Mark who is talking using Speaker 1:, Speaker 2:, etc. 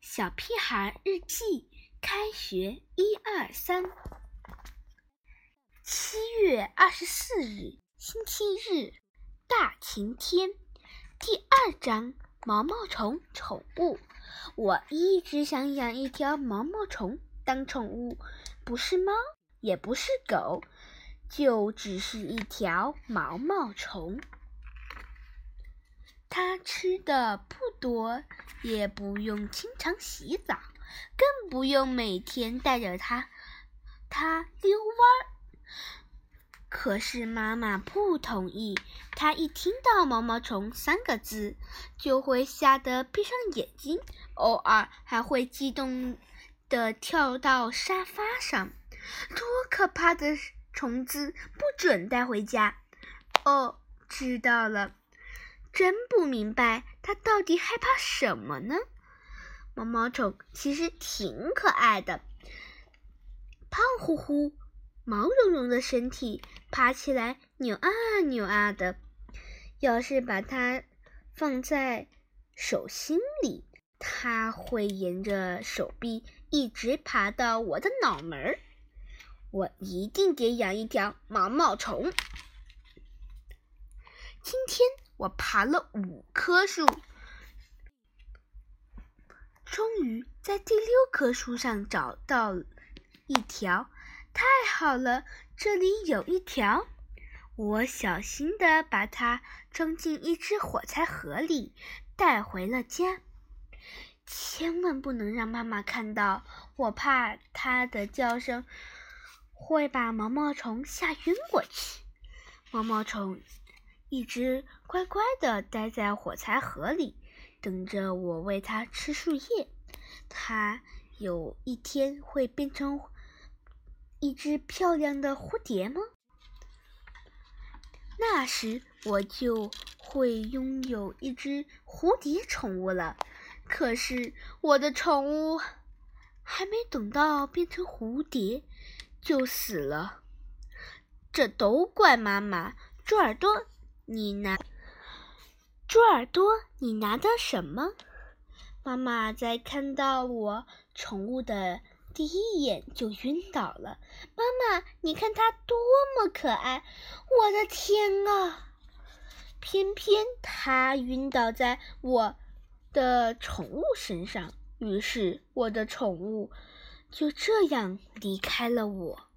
Speaker 1: 小屁孩日记，开学一二三。七月二十四日，星期日，大晴天。第二章：毛毛虫宠物。我一直想养一条毛毛虫当宠物，不是猫，也不是狗，就只是一条毛毛虫。它吃的不多，也不用经常洗澡，更不用每天带着它它遛弯儿。可是妈妈不同意，她一听到“毛毛虫”三个字，就会吓得闭上眼睛，偶尔还会激动地跳到沙发上。多可怕的虫子，不准带回家！哦，知道了。真不明白，它到底害怕什么呢？毛毛虫其实挺可爱的，胖乎乎、毛茸茸的身体，爬起来扭啊扭啊的。要是把它放在手心里，它会沿着手臂一直爬到我的脑门儿。我一定得养一条毛毛虫。今天。我爬了五棵树，终于在第六棵树上找到一条。太好了，这里有一条。我小心地把它装进一只火柴盒里，带回了家。千万不能让妈妈看到，我怕它的叫声会把毛毛虫吓晕过去。毛毛虫。一直乖乖地待在火柴盒里，等着我喂它吃树叶。它有一天会变成一只漂亮的蝴蝶吗？那时我就会拥有一只蝴蝶宠物了。可是我的宠物还没等到变成蝴蝶就死了，这都怪妈妈猪耳朵。你拿猪耳朵，你拿的什么？妈妈在看到我宠物的第一眼就晕倒了。妈妈，你看它多么可爱！我的天啊！偏偏它晕倒在我的宠物身上，于是我的宠物就这样离开了我。